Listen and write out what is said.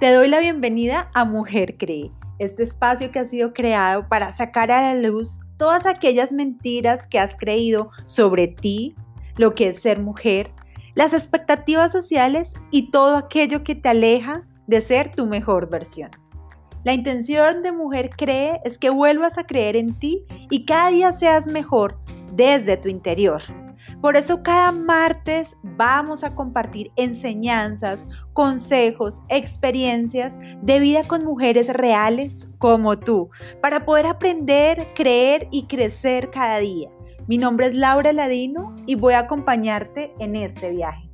Te doy la bienvenida a Mujer Cree, este espacio que ha sido creado para sacar a la luz todas aquellas mentiras que has creído sobre ti, lo que es ser mujer, las expectativas sociales y todo aquello que te aleja de ser tu mejor versión. La intención de Mujer Cree es que vuelvas a creer en ti y cada día seas mejor desde tu interior. Por eso cada martes vamos a compartir enseñanzas, consejos, experiencias de vida con mujeres reales como tú, para poder aprender, creer y crecer cada día. Mi nombre es Laura Ladino y voy a acompañarte en este viaje.